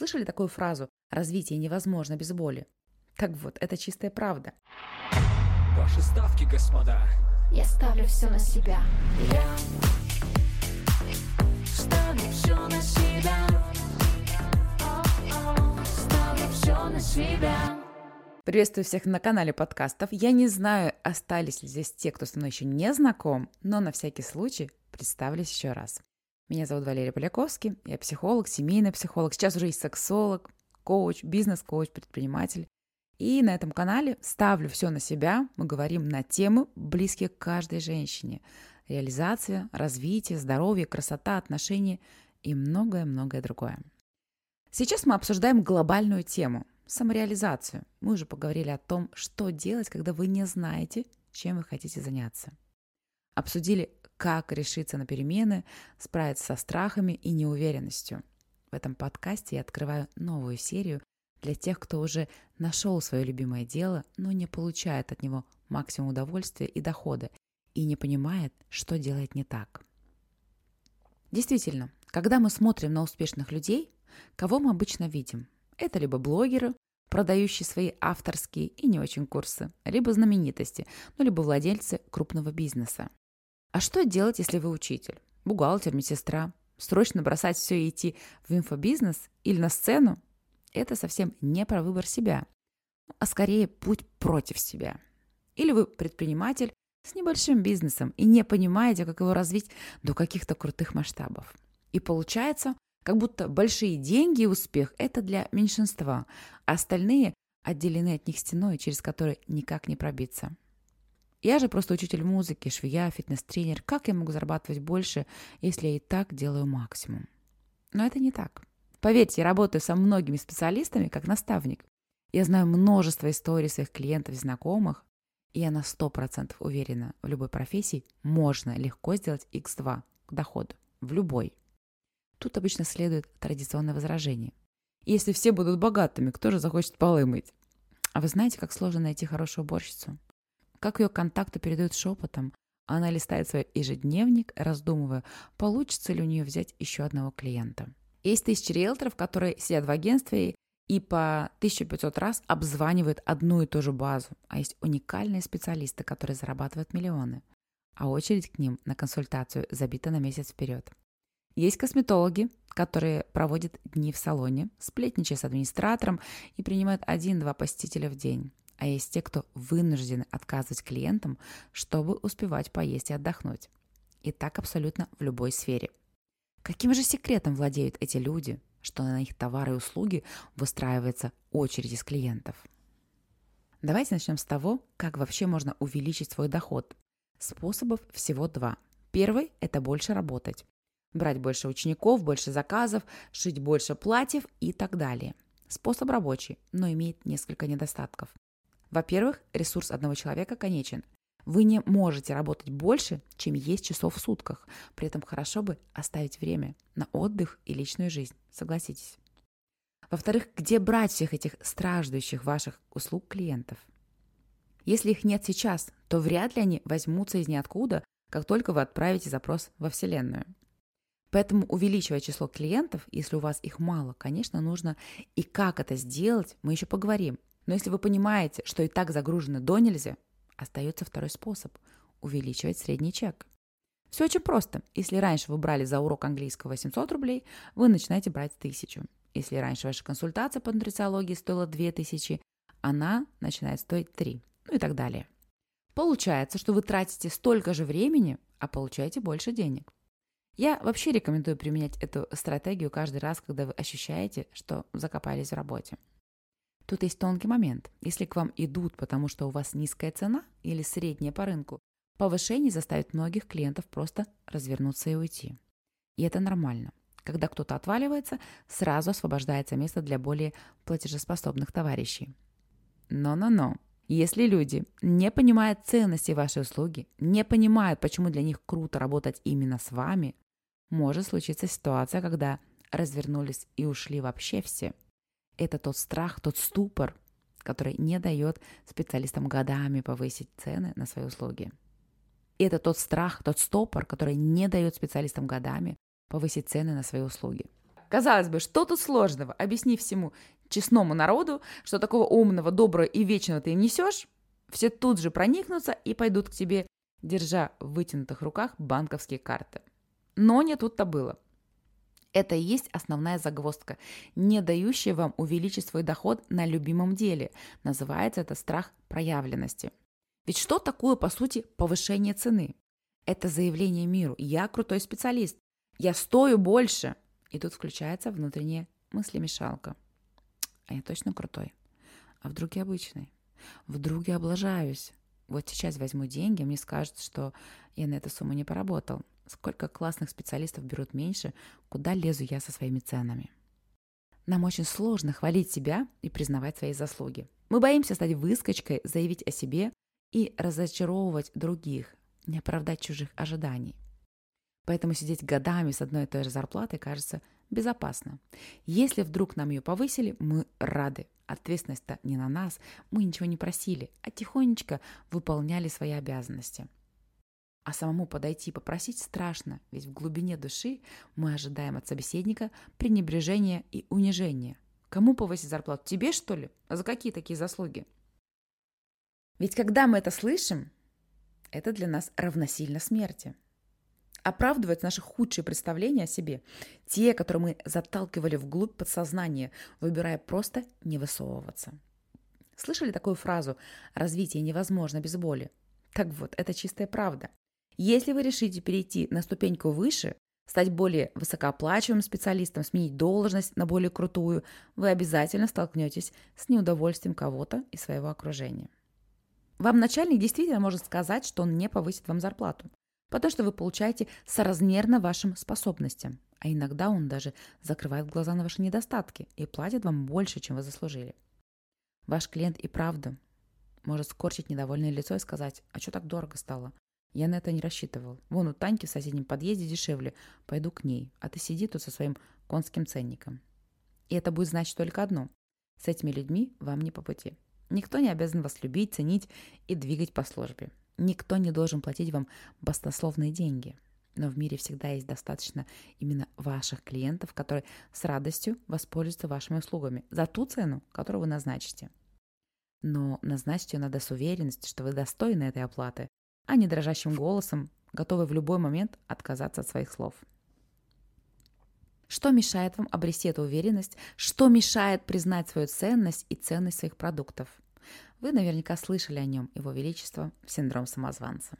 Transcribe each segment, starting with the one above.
Слышали такую фразу «развитие невозможно без боли»? Так вот, это чистая правда. Ваши ставки, господа. Я ставлю все на себя. Я ставлю все на себя. Ставлю все на себя. Приветствую всех на канале подкастов. Я не знаю, остались ли здесь те, кто со мной еще не знаком, но на всякий случай представлюсь еще раз. Меня зовут Валерия Поляковский, я психолог, семейный психолог, сейчас уже и сексолог, коуч, бизнес-коуч, предприниматель. И на этом канале ставлю все на себя. Мы говорим на темы, близкие к каждой женщине. Реализация, развитие, здоровье, красота, отношения и многое-многое другое. Сейчас мы обсуждаем глобальную тему – самореализацию. Мы уже поговорили о том, что делать, когда вы не знаете, чем вы хотите заняться. Обсудили, как решиться на перемены, справиться со страхами и неуверенностью. В этом подкасте я открываю новую серию для тех, кто уже нашел свое любимое дело, но не получает от него максимум удовольствия и дохода и не понимает, что делает не так. Действительно, когда мы смотрим на успешных людей, кого мы обычно видим? Это либо блогеры, продающие свои авторские и не очень курсы, либо знаменитости, ну либо владельцы крупного бизнеса. А что делать, если вы учитель, бухгалтер, медсестра? Срочно бросать все и идти в инфобизнес или на сцену? Это совсем не про выбор себя, а скорее путь против себя. Или вы предприниматель с небольшим бизнесом и не понимаете, как его развить до каких-то крутых масштабов. И получается, как будто большие деньги и успех – это для меньшинства, а остальные отделены от них стеной, через которую никак не пробиться. Я же просто учитель музыки, швея, фитнес-тренер. Как я могу зарабатывать больше, если я и так делаю максимум? Но это не так. Поверьте, я работаю со многими специалистами как наставник. Я знаю множество историй своих клиентов и знакомых, и я на 100% уверена, в любой профессии можно легко сделать x2 к доходу. В любой. Тут обычно следует традиционное возражение. Если все будут богатыми, кто же захочет полы мыть? А вы знаете, как сложно найти хорошую уборщицу? Как ее контакты передают шепотом? Она листает свой ежедневник, раздумывая, получится ли у нее взять еще одного клиента. Есть тысячи риэлторов, которые сидят в агентстве и по 1500 раз обзванивают одну и ту же базу. А есть уникальные специалисты, которые зарабатывают миллионы. А очередь к ним на консультацию забита на месяц вперед. Есть косметологи, которые проводят дни в салоне, сплетничая с администратором и принимают один-два посетителя в день. А есть те, кто вынуждены отказывать клиентам, чтобы успевать поесть и отдохнуть. И так абсолютно в любой сфере. Каким же секретом владеют эти люди, что на их товары и услуги выстраивается очередь из клиентов? Давайте начнем с того, как вообще можно увеличить свой доход. Способов всего два. Первый – это больше работать. Брать больше учеников, больше заказов, шить больше платьев и так далее. Способ рабочий, но имеет несколько недостатков. Во-первых, ресурс одного человека конечен. Вы не можете работать больше, чем есть часов в сутках. При этом хорошо бы оставить время на отдых и личную жизнь. Согласитесь. Во-вторых, где брать всех этих страждущих ваших услуг клиентов? Если их нет сейчас, то вряд ли они возьмутся из ниоткуда, как только вы отправите запрос во Вселенную. Поэтому увеличивая число клиентов, если у вас их мало, конечно, нужно. И как это сделать, мы еще поговорим. Но если вы понимаете, что и так загружено до нельзя, остается второй способ – увеличивать средний чек. Все очень просто. Если раньше вы брали за урок английского 800 рублей, вы начинаете брать 1000. Если раньше ваша консультация по нутрициологии стоила 2000, она начинает стоить 3. Ну и так далее. Получается, что вы тратите столько же времени, а получаете больше денег. Я вообще рекомендую применять эту стратегию каждый раз, когда вы ощущаете, что закопались в работе. Тут есть тонкий момент. Если к вам идут, потому что у вас низкая цена или средняя по рынку, повышение заставит многих клиентов просто развернуться и уйти. И это нормально. Когда кто-то отваливается, сразу освобождается место для более платежеспособных товарищей. Но-но-но. Если люди не понимают ценности вашей услуги, не понимают, почему для них круто работать именно с вами, может случиться ситуация, когда развернулись и ушли вообще все. Это тот страх, тот ступор, который не дает специалистам годами повысить цены на свои услуги. это тот страх, тот стопор, который не дает специалистам годами повысить цены на свои услуги. казалось бы, что тут сложного? Объясни всему честному народу, что такого умного, доброго и вечного ты несешь, все тут же проникнутся и пойдут к тебе, держа в вытянутых руках банковские карты. Но не тут-то было. Это и есть основная загвоздка, не дающая вам увеличить свой доход на любимом деле. Называется это страх проявленности. Ведь что такое, по сути, повышение цены? Это заявление миру «я крутой специалист», «я стою больше». И тут включается внутренняя мыслемешалка. А я точно крутой. А вдруг я обычный? Вдруг я облажаюсь? Вот сейчас возьму деньги, мне скажут, что я на эту сумму не поработал. Сколько классных специалистов берут меньше, куда лезу я со своими ценами? Нам очень сложно хвалить себя и признавать свои заслуги. Мы боимся стать выскочкой, заявить о себе и разочаровывать других, не оправдать чужих ожиданий. Поэтому сидеть годами с одной и той же зарплатой кажется безопасно. Если вдруг нам ее повысили, мы рады. Ответственность-то не на нас, мы ничего не просили, а тихонечко выполняли свои обязанности. А самому подойти и попросить страшно, ведь в глубине души мы ожидаем от собеседника пренебрежения и унижения. Кому повысить зарплату? Тебе, что ли? А за какие такие заслуги? Ведь когда мы это слышим, это для нас равносильно смерти. Оправдывают наши худшие представления о себе, те, которые мы заталкивали вглубь подсознания, выбирая просто не высовываться. Слышали такую фразу «развитие невозможно без боли»? Так вот, это чистая правда. Если вы решите перейти на ступеньку выше, стать более высокооплачиваемым специалистом, сменить должность на более крутую, вы обязательно столкнетесь с неудовольствием кого-то из своего окружения. Вам начальник действительно может сказать, что он не повысит вам зарплату, потому что вы получаете соразмерно вашим способностям. А иногда он даже закрывает глаза на ваши недостатки и платит вам больше, чем вы заслужили. Ваш клиент и правда может скорчить недовольное лицо и сказать, а что так дорого стало? Я на это не рассчитывал. Вон у Таньки в соседнем подъезде дешевле. Пойду к ней. А ты сиди тут со своим конским ценником. И это будет значить только одно. С этими людьми вам не по пути. Никто не обязан вас любить, ценить и двигать по службе. Никто не должен платить вам баснословные деньги. Но в мире всегда есть достаточно именно ваших клиентов, которые с радостью воспользуются вашими услугами за ту цену, которую вы назначите. Но назначить ее надо с уверенностью, что вы достойны этой оплаты, а не дрожащим голосом, готовы в любой момент отказаться от своих слов. Что мешает вам обрести эту уверенность? Что мешает признать свою ценность и ценность своих продуктов? Вы наверняка слышали о нем, Его Величество, синдром самозванца.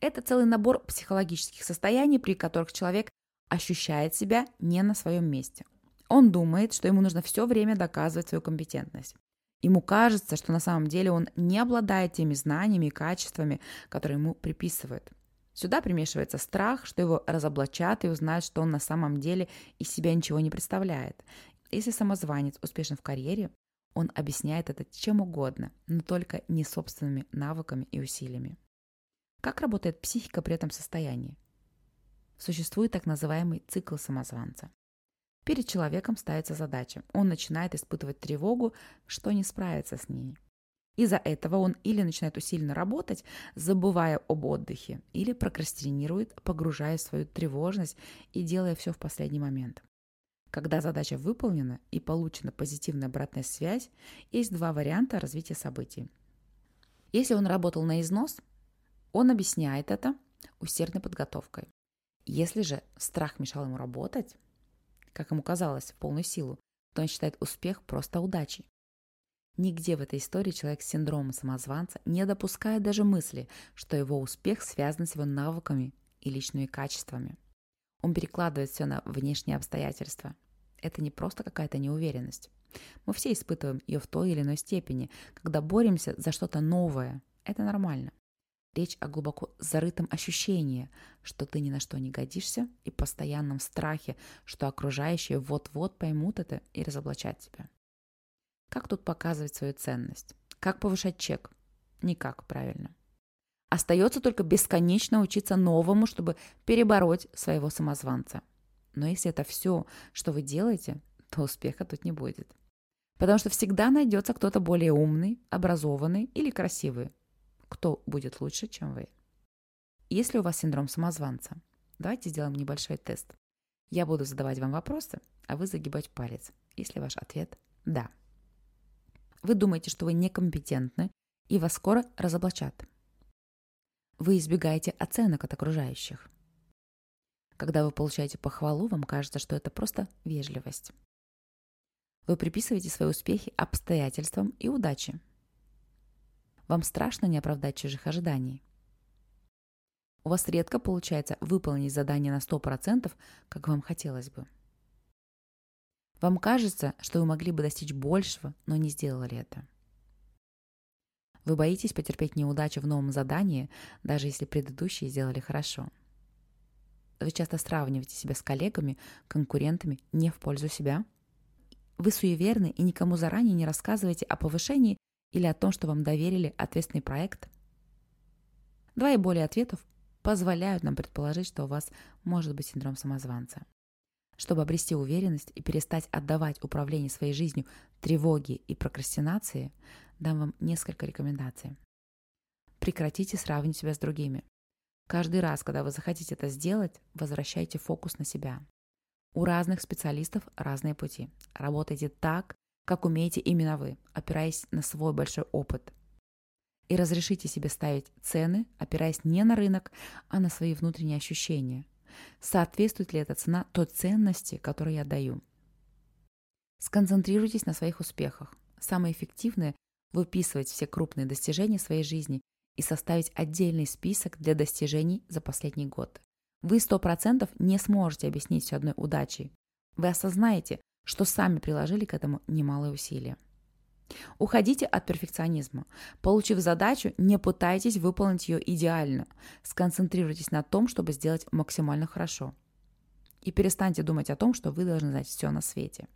Это целый набор психологических состояний, при которых человек ощущает себя не на своем месте. Он думает, что ему нужно все время доказывать свою компетентность. Ему кажется, что на самом деле он не обладает теми знаниями и качествами, которые ему приписывают. Сюда примешивается страх, что его разоблачат и узнают, что он на самом деле из себя ничего не представляет. Если самозванец успешен в карьере, он объясняет это чем угодно, но только не собственными навыками и усилиями. Как работает психика при этом состоянии? Существует так называемый цикл самозванца. Перед человеком ставится задача. Он начинает испытывать тревогу, что не справится с ней. Из-за этого он или начинает усиленно работать, забывая об отдыхе, или прокрастинирует, погружаясь в свою тревожность и делая все в последний момент. Когда задача выполнена и получена позитивная обратная связь, есть два варианта развития событий. Если он работал на износ, он объясняет это усердной подготовкой. Если же страх мешал ему работать, как ему казалось, в полную силу, то он считает успех просто удачей. Нигде в этой истории человек с синдромом самозванца не допускает даже мысли, что его успех связан с его навыками и личными качествами. Он перекладывает все на внешние обстоятельства. Это не просто какая-то неуверенность. Мы все испытываем ее в той или иной степени, когда боремся за что-то новое. Это нормально. Речь о глубоко зарытом ощущении, что ты ни на что не годишься, и постоянном страхе, что окружающие вот-вот поймут это и разоблачат тебя. Как тут показывать свою ценность? Как повышать чек? Никак, правильно. Остается только бесконечно учиться новому, чтобы перебороть своего самозванца. Но если это все, что вы делаете, то успеха тут не будет. Потому что всегда найдется кто-то более умный, образованный или красивый. Кто будет лучше, чем вы? Если у вас синдром самозванца, давайте сделаем небольшой тест. Я буду задавать вам вопросы, а вы загибать палец, если ваш ответ – да. Вы думаете, что вы некомпетентны, и вас скоро разоблачат. Вы избегаете оценок от окружающих. Когда вы получаете похвалу, вам кажется, что это просто вежливость. Вы приписываете свои успехи обстоятельствам и удаче. Вам страшно не оправдать чужих ожиданий. У вас редко получается выполнить задание на 100%, как вам хотелось бы. Вам кажется, что вы могли бы достичь большего, но не сделали это. Вы боитесь потерпеть неудачу в новом задании, даже если предыдущие сделали хорошо. Вы часто сравниваете себя с коллегами, конкурентами не в пользу себя. Вы суеверны и никому заранее не рассказываете о повышении или о том, что вам доверили ответственный проект. Два и более ответов позволяют нам предположить, что у вас может быть синдром самозванца. Чтобы обрести уверенность и перестать отдавать управление своей жизнью тревоге и прокрастинации, дам вам несколько рекомендаций. Прекратите сравнивать себя с другими. Каждый раз, когда вы захотите это сделать, возвращайте фокус на себя. У разных специалистов разные пути. Работайте так, как умеете именно вы, опираясь на свой большой опыт. И разрешите себе ставить цены, опираясь не на рынок, а на свои внутренние ощущения. Соответствует ли эта цена той ценности, которую я даю? Сконцентрируйтесь на своих успехах. Самое эффективное – выписывать все крупные достижения своей жизни и составить отдельный список для достижений за последний год. Вы 100% не сможете объяснить все одной удачей. Вы осознаете, что сами приложили к этому немалые усилия. Уходите от перфекционизма. Получив задачу, не пытайтесь выполнить ее идеально. Сконцентрируйтесь на том, чтобы сделать максимально хорошо. И перестаньте думать о том, что вы должны знать все на свете.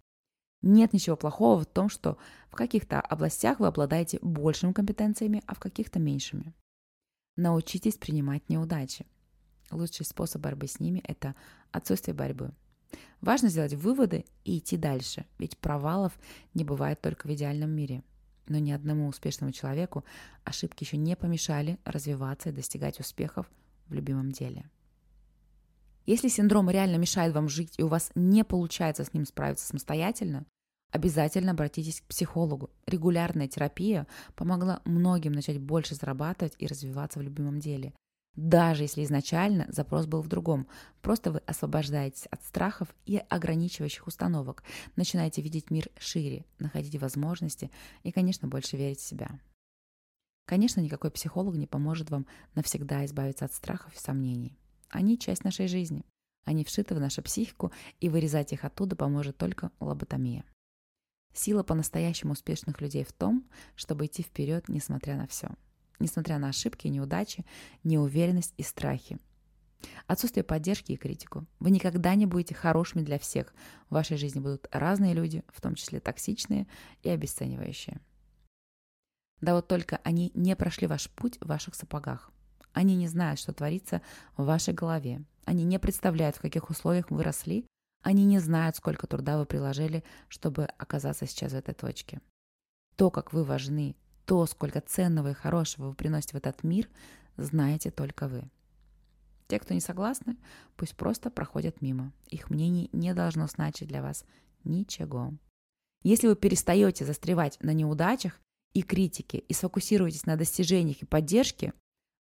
Нет ничего плохого в том, что в каких-то областях вы обладаете большими компетенциями, а в каких-то меньшими. Научитесь принимать неудачи. Лучший способ борьбы с ними – это отсутствие борьбы – Важно сделать выводы и идти дальше, ведь провалов не бывает только в идеальном мире. Но ни одному успешному человеку ошибки еще не помешали развиваться и достигать успехов в любимом деле. Если синдром реально мешает вам жить и у вас не получается с ним справиться самостоятельно, обязательно обратитесь к психологу. Регулярная терапия помогла многим начать больше зарабатывать и развиваться в любимом деле даже если изначально запрос был в другом. Просто вы освобождаетесь от страхов и ограничивающих установок, начинаете видеть мир шире, находить возможности и, конечно, больше верить в себя. Конечно, никакой психолог не поможет вам навсегда избавиться от страхов и сомнений. Они часть нашей жизни. Они вшиты в нашу психику, и вырезать их оттуда поможет только лоботомия. Сила по-настоящему успешных людей в том, чтобы идти вперед, несмотря на все – несмотря на ошибки, неудачи, неуверенность и страхи. Отсутствие поддержки и критику. Вы никогда не будете хорошими для всех. В вашей жизни будут разные люди, в том числе токсичные и обесценивающие. Да вот только они не прошли ваш путь в ваших сапогах. Они не знают, что творится в вашей голове. Они не представляют, в каких условиях вы росли. Они не знают, сколько труда вы приложили, чтобы оказаться сейчас в этой точке. То, как вы важны, то, сколько ценного и хорошего вы приносите в этот мир, знаете только вы. Те, кто не согласны, пусть просто проходят мимо. Их мнение не должно значить для вас ничего. Если вы перестаете застревать на неудачах и критике и сфокусируетесь на достижениях и поддержке,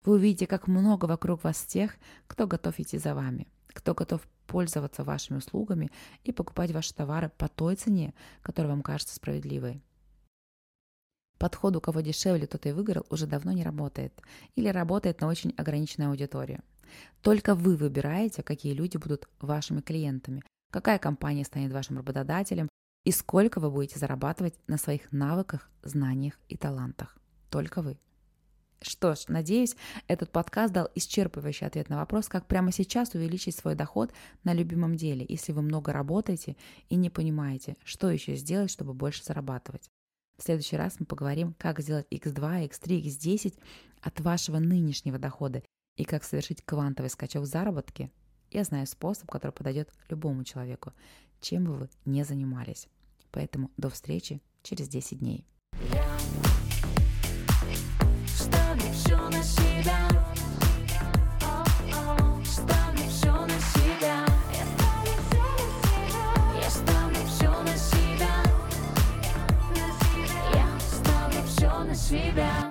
вы увидите, как много вокруг вас тех, кто готов идти за вами, кто готов пользоваться вашими услугами и покупать ваши товары по той цене, которая вам кажется справедливой. Подход, у кого дешевле, тот и выиграл, уже давно не работает. Или работает на очень ограниченную аудиторию. Только вы выбираете, какие люди будут вашими клиентами, какая компания станет вашим работодателем и сколько вы будете зарабатывать на своих навыках, знаниях и талантах. Только вы. Что ж, надеюсь, этот подкаст дал исчерпывающий ответ на вопрос, как прямо сейчас увеличить свой доход на любимом деле, если вы много работаете и не понимаете, что еще сделать, чтобы больше зарабатывать. В следующий раз мы поговорим, как сделать X2, X3, X10 от вашего нынешнего дохода и как совершить квантовый скачок в заработке. Я знаю способ, который подойдет любому человеку, чем бы вы ни занимались. Поэтому до встречи через 10 дней. Себя. Себя